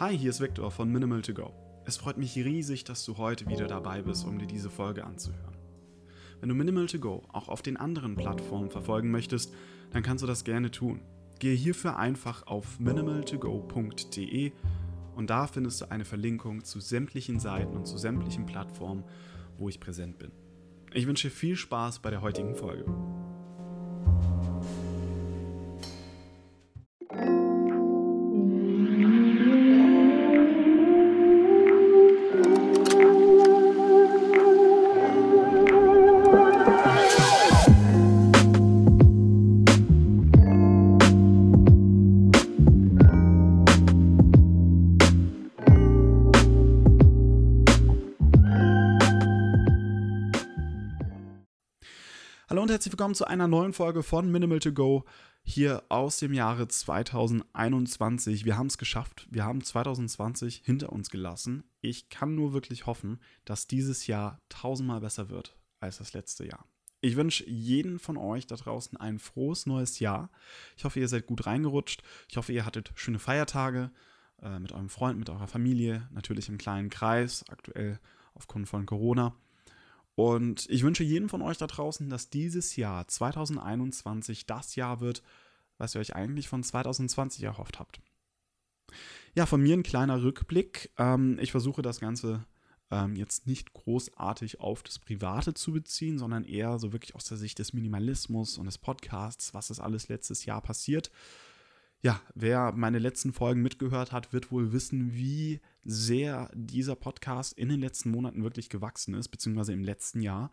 Hi, hier ist Victor von Minimal to Go. Es freut mich riesig, dass du heute wieder dabei bist, um dir diese Folge anzuhören. Wenn du Minimal to Go auch auf den anderen Plattformen verfolgen möchtest, dann kannst du das gerne tun. Gehe hierfür einfach auf minimaltogo.de und da findest du eine Verlinkung zu sämtlichen Seiten und zu sämtlichen Plattformen, wo ich präsent bin. Ich wünsche viel Spaß bei der heutigen Folge. Herzlich willkommen zu einer neuen Folge von Minimal to Go hier aus dem Jahre 2021. Wir haben es geschafft. Wir haben 2020 hinter uns gelassen. Ich kann nur wirklich hoffen, dass dieses Jahr tausendmal besser wird als das letzte Jahr. Ich wünsche jeden von euch da draußen ein frohes neues Jahr. Ich hoffe, ihr seid gut reingerutscht. Ich hoffe, ihr hattet schöne Feiertage äh, mit eurem Freund, mit eurer Familie, natürlich im kleinen Kreis, aktuell aufgrund von Corona. Und ich wünsche jedem von euch da draußen, dass dieses Jahr 2021 das Jahr wird, was ihr euch eigentlich von 2020 erhofft habt. Ja, von mir ein kleiner Rückblick. Ähm, ich versuche das Ganze ähm, jetzt nicht großartig auf das Private zu beziehen, sondern eher so wirklich aus der Sicht des Minimalismus und des Podcasts, was ist alles letztes Jahr passiert ja, wer meine letzten Folgen mitgehört hat, wird wohl wissen, wie sehr dieser Podcast in den letzten Monaten wirklich gewachsen ist, beziehungsweise im letzten Jahr.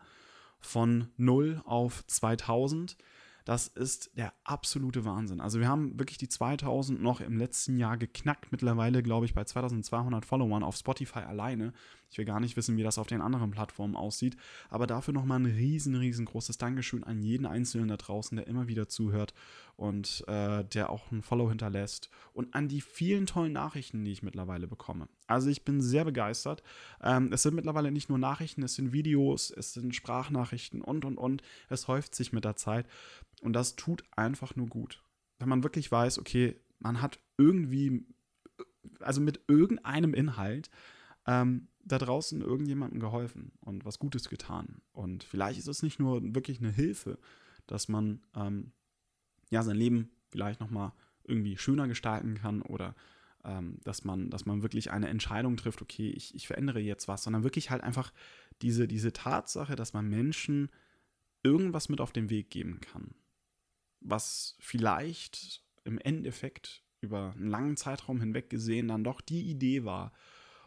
Von 0 auf 2000. Das ist der absolute Wahnsinn. Also wir haben wirklich die 2000 noch im letzten Jahr geknackt. Mittlerweile, glaube ich, bei 2200 Followern auf Spotify alleine. Ich will gar nicht wissen, wie das auf den anderen Plattformen aussieht. Aber dafür nochmal ein riesen, riesengroßes Dankeschön an jeden Einzelnen da draußen, der immer wieder zuhört und äh, der auch ein Follow hinterlässt. Und an die vielen tollen Nachrichten, die ich mittlerweile bekomme. Also ich bin sehr begeistert. Ähm, es sind mittlerweile nicht nur Nachrichten, es sind Videos, es sind Sprachnachrichten und, und, und. Es häuft sich mit der Zeit. Und das tut einfach nur gut. Wenn man wirklich weiß, okay, man hat irgendwie, also mit irgendeinem Inhalt, ähm, da draußen irgendjemandem geholfen und was Gutes getan. Und vielleicht ist es nicht nur wirklich eine Hilfe, dass man ähm, ja sein Leben vielleicht nochmal irgendwie schöner gestalten kann oder ähm, dass, man, dass man wirklich eine Entscheidung trifft, okay, ich, ich verändere jetzt was, sondern wirklich halt einfach diese, diese Tatsache, dass man Menschen irgendwas mit auf den Weg geben kann was vielleicht im Endeffekt über einen langen Zeitraum hinweg gesehen dann doch die Idee war,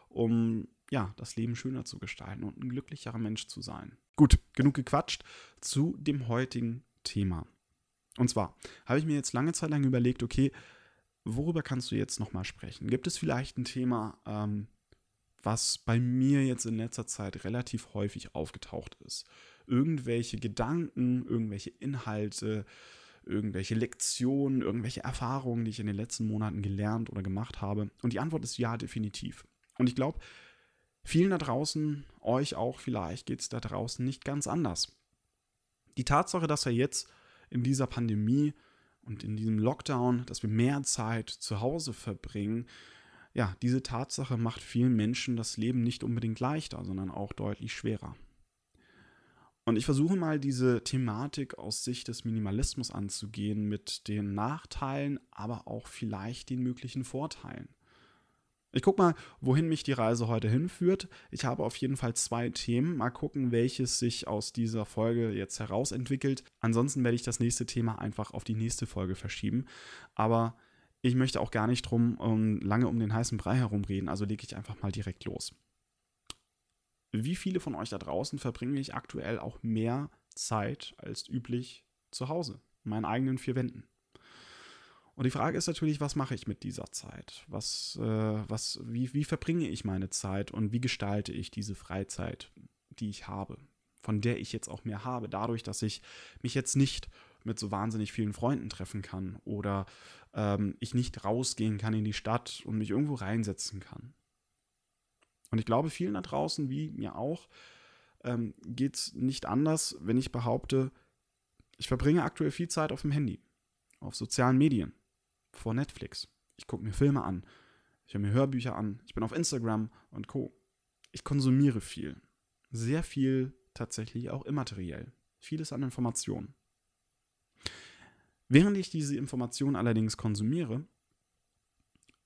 um ja, das Leben schöner zu gestalten und ein glücklicherer Mensch zu sein. Gut, genug gequatscht zu dem heutigen Thema. Und zwar habe ich mir jetzt lange Zeit lang überlegt, okay, worüber kannst du jetzt nochmal sprechen? Gibt es vielleicht ein Thema, ähm, was bei mir jetzt in letzter Zeit relativ häufig aufgetaucht ist? Irgendwelche Gedanken, irgendwelche Inhalte, irgendwelche Lektionen, irgendwelche Erfahrungen, die ich in den letzten Monaten gelernt oder gemacht habe? Und die Antwort ist ja, definitiv. Und ich glaube, vielen da draußen, euch auch vielleicht, geht es da draußen nicht ganz anders. Die Tatsache, dass wir jetzt in dieser Pandemie und in diesem Lockdown, dass wir mehr Zeit zu Hause verbringen, ja, diese Tatsache macht vielen Menschen das Leben nicht unbedingt leichter, sondern auch deutlich schwerer. Und ich versuche mal diese Thematik aus Sicht des Minimalismus anzugehen mit den Nachteilen, aber auch vielleicht den möglichen Vorteilen. Ich gucke mal, wohin mich die Reise heute hinführt. Ich habe auf jeden Fall zwei Themen. Mal gucken, welches sich aus dieser Folge jetzt herausentwickelt. Ansonsten werde ich das nächste Thema einfach auf die nächste Folge verschieben. Aber ich möchte auch gar nicht drum um, lange um den heißen Brei herumreden, also lege ich einfach mal direkt los wie viele von euch da draußen verbringe ich aktuell auch mehr Zeit als üblich zu Hause, in meinen eigenen vier Wänden? Und die Frage ist natürlich, was mache ich mit dieser Zeit? Was, äh, was, wie, wie verbringe ich meine Zeit und wie gestalte ich diese Freizeit, die ich habe, von der ich jetzt auch mehr habe, dadurch, dass ich mich jetzt nicht mit so wahnsinnig vielen Freunden treffen kann oder ähm, ich nicht rausgehen kann in die Stadt und mich irgendwo reinsetzen kann. Und ich glaube, vielen da draußen, wie mir auch, ähm, geht es nicht anders, wenn ich behaupte, ich verbringe aktuell viel Zeit auf dem Handy, auf sozialen Medien, vor Netflix. Ich gucke mir Filme an. ich höre mir Hörbücher an, ich bin auf Instagram und Co. Ich konsumiere viel. Sehr viel tatsächlich auch immateriell. Vieles an Informationen. Während ich diese Informationen allerdings konsumiere,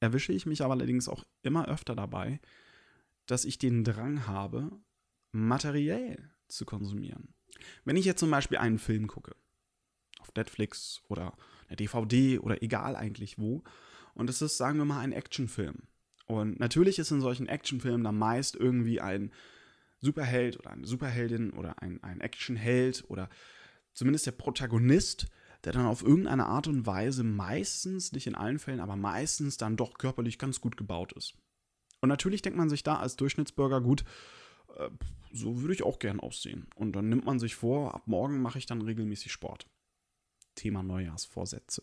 erwische ich mich aber allerdings auch immer öfter dabei, dass ich den Drang habe, materiell zu konsumieren. Wenn ich jetzt zum Beispiel einen Film gucke, Netflix oder eine DVD oder egal eigentlich wo, und es ist, sagen wir mal, ein Actionfilm. Und natürlich ist in solchen Actionfilmen dann meist irgendwie ein Superheld oder eine Superheldin oder ein, ein Actionheld oder zumindest der Protagonist, der dann auf irgendeine Art und Weise meistens, nicht in allen Fällen, aber meistens dann doch körperlich ganz gut gebaut ist. Und natürlich denkt man sich da als Durchschnittsbürger gut, äh, so würde ich auch gern aussehen. Und dann nimmt man sich vor, ab morgen mache ich dann regelmäßig Sport. Thema Neujahrsvorsätze.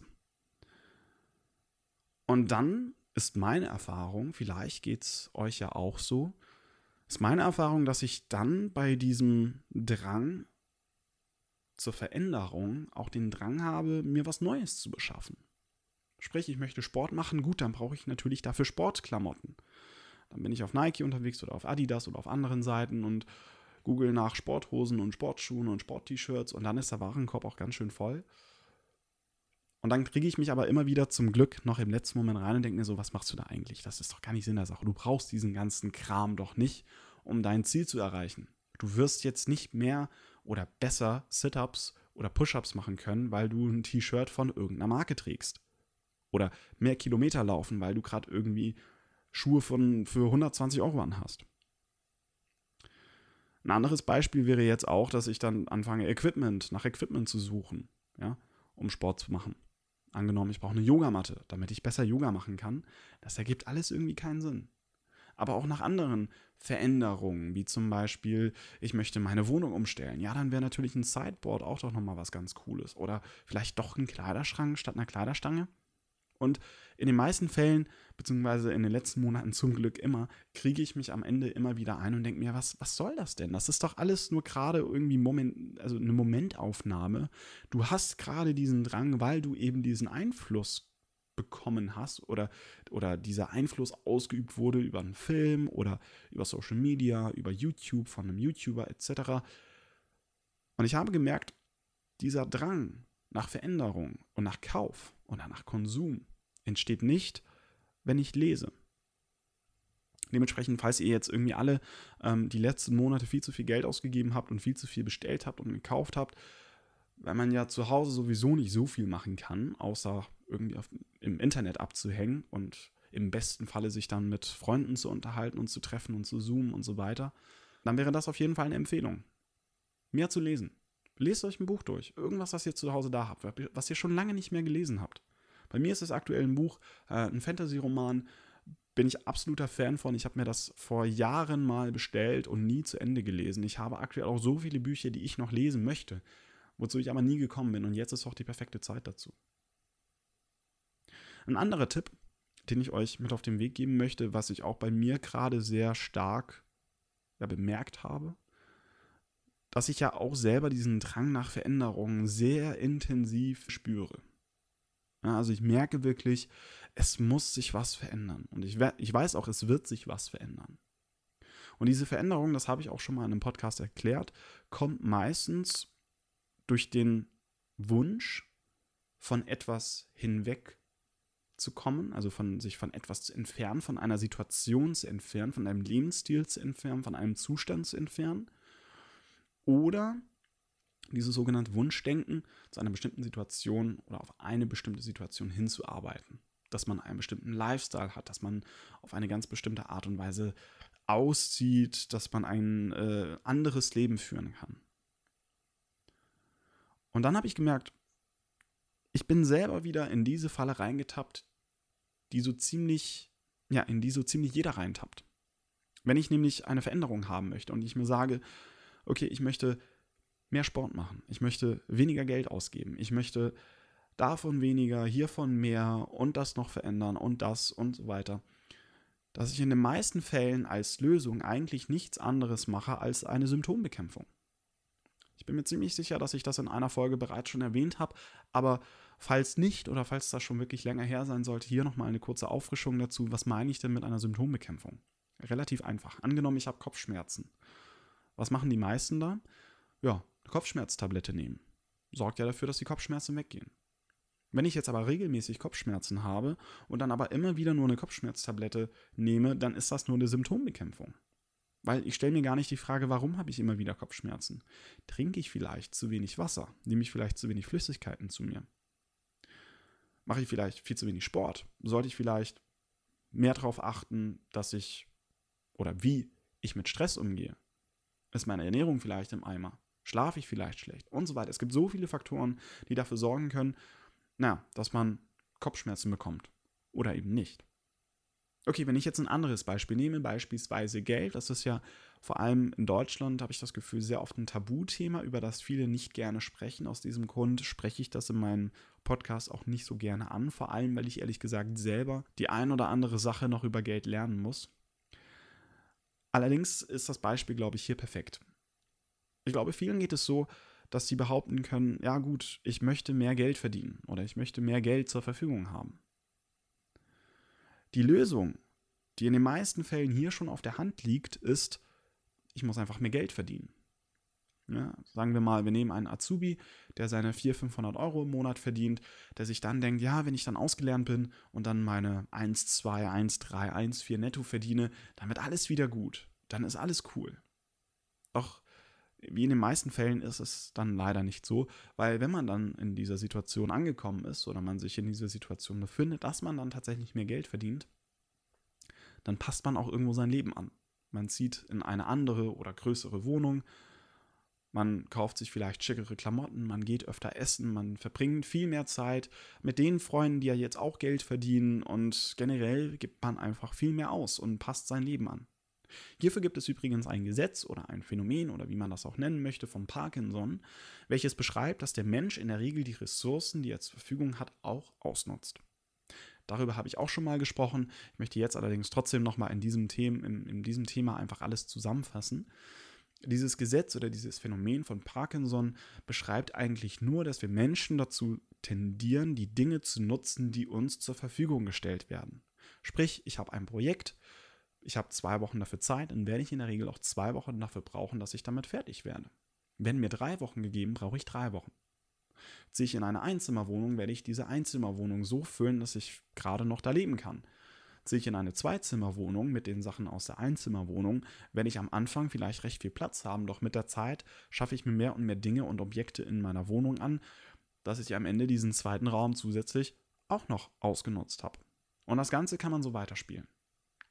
Und dann ist meine Erfahrung, vielleicht geht es euch ja auch so, ist meine Erfahrung, dass ich dann bei diesem Drang zur Veränderung auch den Drang habe, mir was Neues zu beschaffen. Sprich, ich möchte Sport machen, gut, dann brauche ich natürlich dafür Sportklamotten. Dann bin ich auf Nike unterwegs oder auf Adidas oder auf anderen Seiten und google nach Sporthosen und Sportschuhen und Sport-T-Shirts und dann ist der Warenkorb auch ganz schön voll. Und dann kriege ich mich aber immer wieder zum Glück noch im letzten Moment rein und denke mir so, was machst du da eigentlich? Das ist doch gar nicht Sinn der Sache. Du brauchst diesen ganzen Kram doch nicht, um dein Ziel zu erreichen. Du wirst jetzt nicht mehr oder besser Sit-ups oder Push-ups machen können, weil du ein T-Shirt von irgendeiner Marke trägst. Oder mehr Kilometer laufen, weil du gerade irgendwie Schuhe von, für 120 Euro anhast. Ein anderes Beispiel wäre jetzt auch, dass ich dann anfange, Equipment, nach Equipment zu suchen, ja, um Sport zu machen. Angenommen, ich brauche eine Yogamatte, damit ich besser Yoga machen kann. Das ergibt alles irgendwie keinen Sinn. Aber auch nach anderen Veränderungen, wie zum Beispiel, ich möchte meine Wohnung umstellen. Ja, dann wäre natürlich ein Sideboard auch doch nochmal was ganz Cooles. Oder vielleicht doch ein Kleiderschrank statt einer Kleiderstange. Und in den meisten Fällen, beziehungsweise in den letzten Monaten zum Glück immer, kriege ich mich am Ende immer wieder ein und denke mir, was, was soll das denn? Das ist doch alles nur gerade irgendwie Moment, also eine Momentaufnahme. Du hast gerade diesen Drang, weil du eben diesen Einfluss bekommen hast oder, oder dieser Einfluss ausgeübt wurde über einen Film oder über Social Media, über YouTube von einem YouTuber etc. Und ich habe gemerkt, dieser Drang nach Veränderung und nach Kauf oder nach Konsum entsteht nicht, wenn ich lese. Dementsprechend, falls ihr jetzt irgendwie alle ähm, die letzten Monate viel zu viel Geld ausgegeben habt und viel zu viel bestellt habt und gekauft habt, weil man ja zu Hause sowieso nicht so viel machen kann, außer irgendwie auf, im Internet abzuhängen und im besten Falle sich dann mit Freunden zu unterhalten und zu treffen und zu zoomen und so weiter, dann wäre das auf jeden Fall eine Empfehlung. Mehr zu lesen. Lest euch ein Buch durch. Irgendwas, was ihr zu Hause da habt, was ihr schon lange nicht mehr gelesen habt. Bei mir ist es aktuell ein Buch, äh, ein Fantasy-Roman, bin ich absoluter Fan von. Ich habe mir das vor Jahren mal bestellt und nie zu Ende gelesen. Ich habe aktuell auch so viele Bücher, die ich noch lesen möchte, wozu ich aber nie gekommen bin. Und jetzt ist auch die perfekte Zeit dazu. Ein anderer Tipp, den ich euch mit auf den Weg geben möchte, was ich auch bei mir gerade sehr stark ja, bemerkt habe, dass ich ja auch selber diesen Drang nach Veränderungen sehr intensiv spüre. Ja, also ich merke wirklich, es muss sich was verändern. Und ich, ich weiß auch, es wird sich was verändern. Und diese Veränderung, das habe ich auch schon mal in einem Podcast erklärt, kommt meistens durch den Wunsch, von etwas hinweg zu kommen, also von sich von etwas zu entfernen, von einer Situation zu entfernen, von einem Lebensstil zu entfernen, von einem Zustand zu entfernen. Oder dieses sogenannte Wunschdenken zu einer bestimmten Situation oder auf eine bestimmte Situation hinzuarbeiten. Dass man einen bestimmten Lifestyle hat, dass man auf eine ganz bestimmte Art und Weise auszieht, dass man ein äh, anderes Leben führen kann. Und dann habe ich gemerkt, ich bin selber wieder in diese Falle reingetappt, die so ziemlich, ja, in die so ziemlich jeder reintappt. Wenn ich nämlich eine Veränderung haben möchte und ich mir sage, okay, ich möchte mehr Sport machen. Ich möchte weniger Geld ausgeben. Ich möchte davon weniger, hiervon mehr und das noch verändern und das und so weiter. Dass ich in den meisten Fällen als Lösung eigentlich nichts anderes mache als eine Symptombekämpfung. Ich bin mir ziemlich sicher, dass ich das in einer Folge bereits schon erwähnt habe, aber falls nicht oder falls das schon wirklich länger her sein sollte, hier nochmal eine kurze Auffrischung dazu. Was meine ich denn mit einer Symptombekämpfung? Relativ einfach. Angenommen, ich habe Kopfschmerzen. Was machen die meisten da? Ja, eine Kopfschmerztablette nehmen. Sorgt ja dafür, dass die Kopfschmerzen weggehen. Wenn ich jetzt aber regelmäßig Kopfschmerzen habe und dann aber immer wieder nur eine Kopfschmerztablette nehme, dann ist das nur eine Symptombekämpfung. Weil ich stelle mir gar nicht die Frage, warum habe ich immer wieder Kopfschmerzen? Trinke ich vielleicht zu wenig Wasser? Nehme ich vielleicht zu wenig Flüssigkeiten zu mir? Mache ich vielleicht viel zu wenig Sport? Sollte ich vielleicht mehr darauf achten, dass ich oder wie ich mit Stress umgehe? Ist meine Ernährung vielleicht im Eimer? Schlafe ich vielleicht schlecht? Und so weiter. Es gibt so viele Faktoren, die dafür sorgen können, na, dass man Kopfschmerzen bekommt oder eben nicht. Okay, wenn ich jetzt ein anderes Beispiel nehme, beispielsweise Geld, das ist ja vor allem in Deutschland, habe ich das Gefühl, sehr oft ein Tabuthema, über das viele nicht gerne sprechen. Aus diesem Grund spreche ich das in meinem Podcast auch nicht so gerne an, vor allem weil ich ehrlich gesagt selber die ein oder andere Sache noch über Geld lernen muss. Allerdings ist das Beispiel, glaube ich, hier perfekt. Ich glaube, vielen geht es so, dass sie behaupten können, ja gut, ich möchte mehr Geld verdienen oder ich möchte mehr Geld zur Verfügung haben. Die Lösung, die in den meisten Fällen hier schon auf der Hand liegt, ist, ich muss einfach mehr Geld verdienen. Ja, sagen wir mal, wir nehmen einen Azubi, der seine 400, 500 Euro im Monat verdient, der sich dann denkt, ja, wenn ich dann ausgelernt bin und dann meine 1, 2, 1, 3, 1, 4 netto verdiene, dann wird alles wieder gut. Dann ist alles cool. Doch wie in den meisten Fällen ist es dann leider nicht so, weil wenn man dann in dieser Situation angekommen ist oder man sich in dieser Situation befindet, dass man dann tatsächlich mehr Geld verdient, dann passt man auch irgendwo sein Leben an. Man zieht in eine andere oder größere Wohnung, man kauft sich vielleicht schickere Klamotten, man geht öfter essen, man verbringt viel mehr Zeit mit den Freunden, die ja jetzt auch Geld verdienen und generell gibt man einfach viel mehr aus und passt sein Leben an. Hierfür gibt es übrigens ein Gesetz oder ein Phänomen oder wie man das auch nennen möchte von Parkinson, welches beschreibt, dass der Mensch in der Regel die Ressourcen, die er zur Verfügung hat, auch ausnutzt. Darüber habe ich auch schon mal gesprochen. Ich möchte jetzt allerdings trotzdem nochmal in diesem, Thema, in, in diesem Thema einfach alles zusammenfassen. Dieses Gesetz oder dieses Phänomen von Parkinson beschreibt eigentlich nur, dass wir Menschen dazu tendieren, die Dinge zu nutzen, die uns zur Verfügung gestellt werden. Sprich, ich habe ein Projekt, ich habe zwei Wochen dafür Zeit, dann werde ich in der Regel auch zwei Wochen dafür brauchen, dass ich damit fertig werde. Werden mir drei Wochen gegeben, brauche ich drei Wochen. Ziehe ich in eine Einzimmerwohnung, werde ich diese Einzimmerwohnung so füllen, dass ich gerade noch da leben kann. Ziehe ich in eine Zweizimmerwohnung mit den Sachen aus der Einzimmerwohnung, werde ich am Anfang vielleicht recht viel Platz haben, doch mit der Zeit schaffe ich mir mehr und mehr Dinge und Objekte in meiner Wohnung an, dass ich am Ende diesen zweiten Raum zusätzlich auch noch ausgenutzt habe. Und das Ganze kann man so weiterspielen.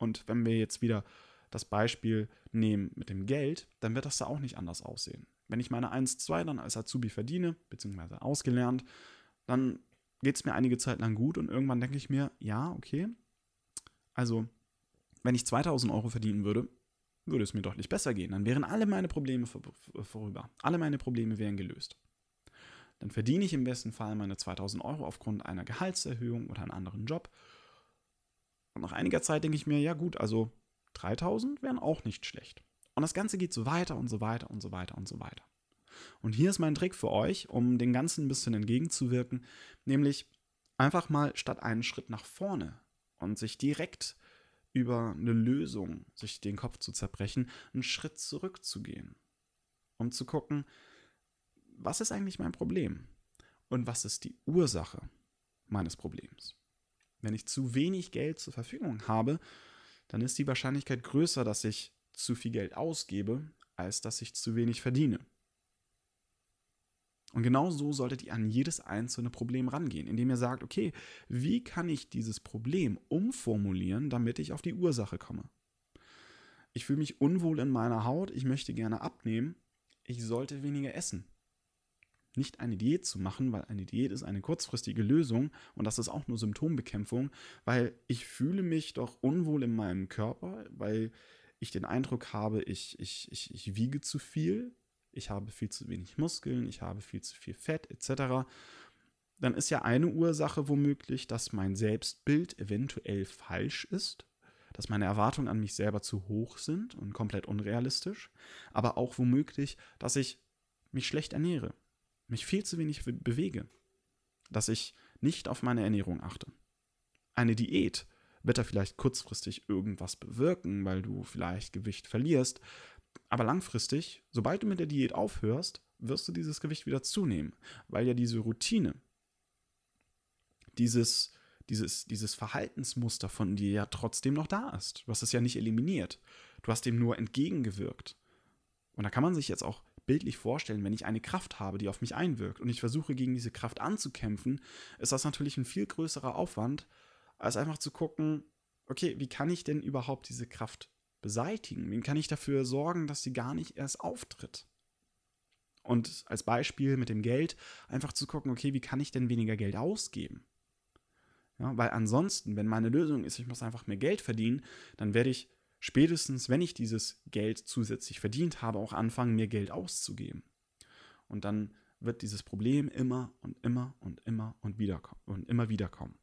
Und wenn wir jetzt wieder das Beispiel nehmen mit dem Geld, dann wird das da auch nicht anders aussehen. Wenn ich meine 1-2 dann als Azubi verdiene, beziehungsweise ausgelernt, dann geht es mir einige Zeit lang gut und irgendwann denke ich mir, ja, okay, also wenn ich 2000 Euro verdienen würde, würde es mir deutlich besser gehen. Dann wären alle meine Probleme vorüber. Alle meine Probleme wären gelöst. Dann verdiene ich im besten Fall meine 2000 Euro aufgrund einer Gehaltserhöhung oder einem anderen Job und nach einiger Zeit denke ich mir, ja gut, also 3000 wären auch nicht schlecht. Und das Ganze geht so weiter und so weiter und so weiter und so weiter. Und hier ist mein Trick für euch, um den Ganzen ein bisschen entgegenzuwirken, nämlich einfach mal statt einen Schritt nach vorne und sich direkt über eine Lösung, sich den Kopf zu zerbrechen, einen Schritt zurückzugehen, um zu gucken, was ist eigentlich mein Problem und was ist die Ursache meines Problems. Wenn ich zu wenig Geld zur Verfügung habe, dann ist die Wahrscheinlichkeit größer, dass ich zu viel Geld ausgebe, als dass ich zu wenig verdiene. Und genau so solltet ihr an jedes einzelne Problem rangehen, indem ihr sagt, okay, wie kann ich dieses Problem umformulieren, damit ich auf die Ursache komme? Ich fühle mich unwohl in meiner Haut, ich möchte gerne abnehmen, ich sollte weniger essen nicht eine Diät zu machen, weil eine Diät ist eine kurzfristige Lösung und das ist auch nur Symptombekämpfung, weil ich fühle mich doch unwohl in meinem Körper, weil ich den Eindruck habe, ich, ich, ich, ich wiege zu viel, ich habe viel zu wenig Muskeln, ich habe viel zu viel Fett etc. Dann ist ja eine Ursache womöglich, dass mein Selbstbild eventuell falsch ist, dass meine Erwartungen an mich selber zu hoch sind und komplett unrealistisch, aber auch womöglich, dass ich mich schlecht ernähre, mich viel zu wenig bewege, dass ich nicht auf meine Ernährung achte. Eine Diät wird da vielleicht kurzfristig irgendwas bewirken, weil du vielleicht Gewicht verlierst, aber langfristig, sobald du mit der Diät aufhörst, wirst du dieses Gewicht wieder zunehmen, weil ja diese Routine, dieses, dieses, dieses Verhaltensmuster von dir ja trotzdem noch da ist. Du hast es ja nicht eliminiert. Du hast dem nur entgegengewirkt. Und da kann man sich jetzt auch bildlich vorstellen, wenn ich eine Kraft habe, die auf mich einwirkt und ich versuche gegen diese Kraft anzukämpfen, ist das natürlich ein viel größerer Aufwand, als einfach zu gucken, okay, wie kann ich denn überhaupt diese Kraft beseitigen? Wie kann ich dafür sorgen, dass sie gar nicht erst auftritt? Und als Beispiel mit dem Geld einfach zu gucken, okay, wie kann ich denn weniger Geld ausgeben? Ja, weil ansonsten, wenn meine Lösung ist, ich muss einfach mehr Geld verdienen, dann werde ich spätestens, wenn ich dieses Geld zusätzlich verdient habe, auch anfangen, mehr Geld auszugeben. Und dann wird dieses Problem immer und immer und immer und wieder und immer wieder kommen.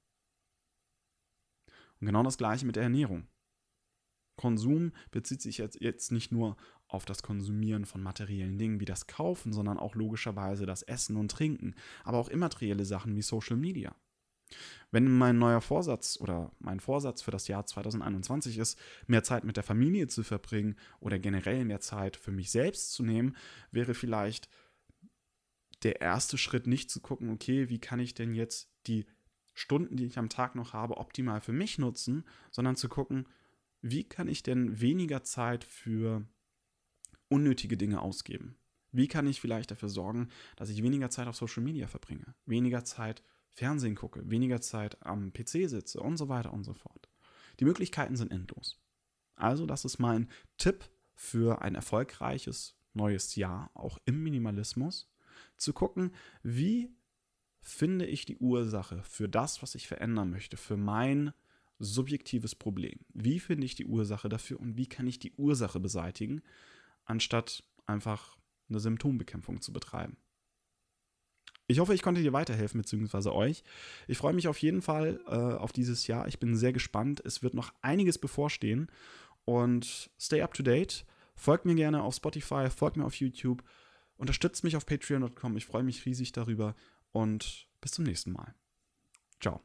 Und genau das gleiche mit der Ernährung. Konsum bezieht sich jetzt, jetzt nicht nur auf das Konsumieren von materiellen Dingen wie das Kaufen, sondern auch logischerweise das Essen und Trinken, aber auch immaterielle Sachen wie Social Media. Wenn mein neuer Vorsatz oder mein Vorsatz für das Jahr 2021 ist, mehr Zeit mit der Familie zu verbringen oder generell mehr Zeit für mich selbst zu nehmen, wäre vielleicht der erste Schritt nicht zu gucken, okay, wie kann ich denn jetzt die Stunden, die ich am Tag noch habe, optimal für mich nutzen, sondern zu gucken, wie kann ich denn weniger Zeit für unnötige Dinge ausgeben? Wie kann ich vielleicht dafür sorgen, dass ich weniger Zeit auf Social Media verbringe, weniger Zeit Fernsehen gucke, weniger Zeit am PC sitze und so weiter und so fort. Die Möglichkeiten sind endlos. Also, das ist mein Tipp für ein erfolgreiches neues Jahr, auch im Minimalismus, zu gucken, wie finde ich die Ursache für das, was ich verändern möchte, für mein subjektives Problem. Wie finde ich die Ursache dafür und wie kann ich die Ursache beseitigen, anstatt einfach eine Symptombekämpfung zu betreiben. Ich hoffe, ich konnte dir weiterhelfen, beziehungsweise euch. Ich freue mich auf jeden Fall äh, auf dieses Jahr. Ich bin sehr gespannt. Es wird noch einiges bevorstehen. Und stay up to date. Folgt mir gerne auf Spotify, folgt mir auf YouTube, unterstützt mich auf patreon.com. Ich freue mich riesig darüber und bis zum nächsten Mal. Ciao.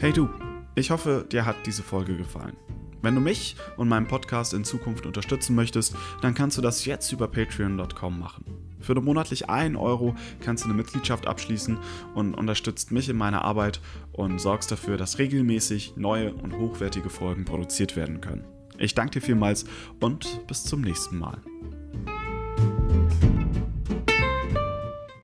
Hey du, ich hoffe, dir hat diese Folge gefallen. Wenn du mich und meinen Podcast in Zukunft unterstützen möchtest, dann kannst du das jetzt über patreon.com machen. Für monatlich 1 Euro kannst du eine Mitgliedschaft abschließen und unterstützt mich in meiner Arbeit und sorgst dafür, dass regelmäßig neue und hochwertige Folgen produziert werden können. Ich danke dir vielmals und bis zum nächsten Mal.